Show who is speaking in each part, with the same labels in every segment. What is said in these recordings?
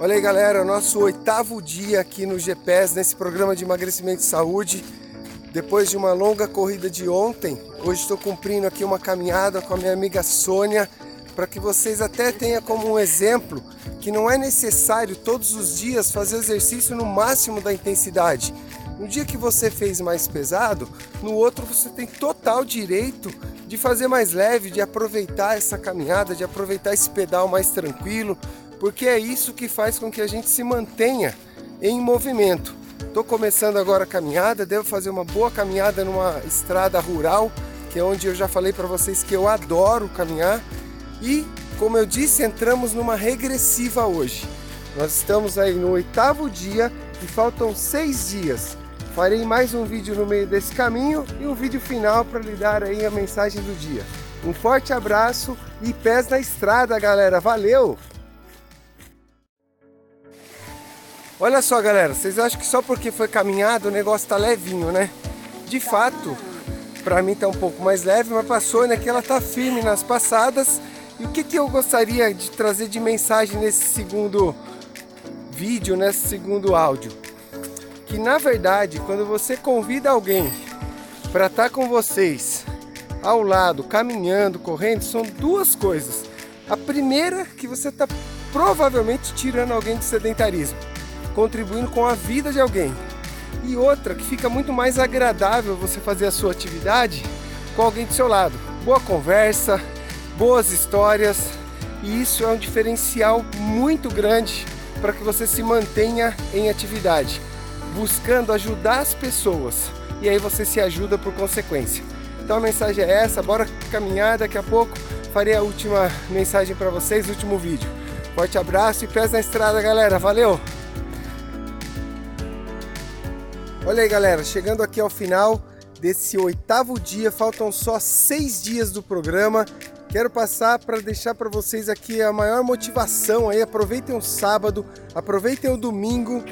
Speaker 1: Olha aí, galera, nosso oitavo dia aqui no GPS, nesse programa de emagrecimento e saúde. Depois de uma longa corrida de ontem, hoje estou cumprindo aqui uma caminhada com a minha amiga Sônia, para que vocês até tenham como um exemplo que não é necessário todos os dias fazer exercício no máximo da intensidade. No dia que você fez mais pesado, no outro você tem total direito de fazer mais leve, de aproveitar essa caminhada, de aproveitar esse pedal mais tranquilo, porque é isso que faz com que a gente se mantenha em movimento. Estou começando agora a caminhada, devo fazer uma boa caminhada numa estrada rural, que é onde eu já falei para vocês que eu adoro caminhar. E, como eu disse, entramos numa regressiva hoje. Nós estamos aí no oitavo dia e faltam seis dias. Farei mais um vídeo no meio desse caminho e um vídeo final para lhe dar aí a mensagem do dia. Um forte abraço e pés na estrada, galera. Valeu! Olha só, galera, vocês acham que só porque foi caminhado o negócio tá levinho, né? De fato, para mim tá um pouco mais leve, mas passou, né? Que ela tá firme nas passadas. E o que, que eu gostaria de trazer de mensagem nesse segundo vídeo, nesse segundo áudio? Que na verdade, quando você convida alguém para estar tá com vocês ao lado, caminhando, correndo, são duas coisas. A primeira, que você está provavelmente tirando alguém do sedentarismo contribuindo com a vida de alguém. E outra que fica muito mais agradável você fazer a sua atividade com alguém do seu lado. Boa conversa, boas histórias, e isso é um diferencial muito grande para que você se mantenha em atividade, buscando ajudar as pessoas. E aí você se ajuda por consequência. Então a mensagem é essa, bora caminhar daqui a pouco. Farei a última mensagem para vocês, último vídeo. Forte abraço e pés na estrada, galera. Valeu! Olha aí, galera, chegando aqui ao final desse oitavo dia, faltam só seis dias do programa. Quero passar para deixar para vocês aqui a maior motivação aí. Aproveitem o sábado, aproveitem o domingo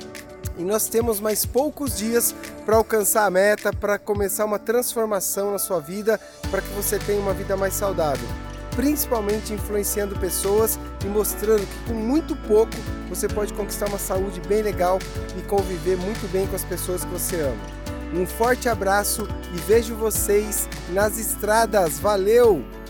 Speaker 1: e nós temos mais poucos dias para alcançar a meta, para começar uma transformação na sua vida, para que você tenha uma vida mais saudável principalmente influenciando pessoas e mostrando que com muito pouco você pode conquistar uma saúde bem legal e conviver muito bem com as pessoas que você ama. Um forte abraço e vejo vocês nas estradas. Valeu!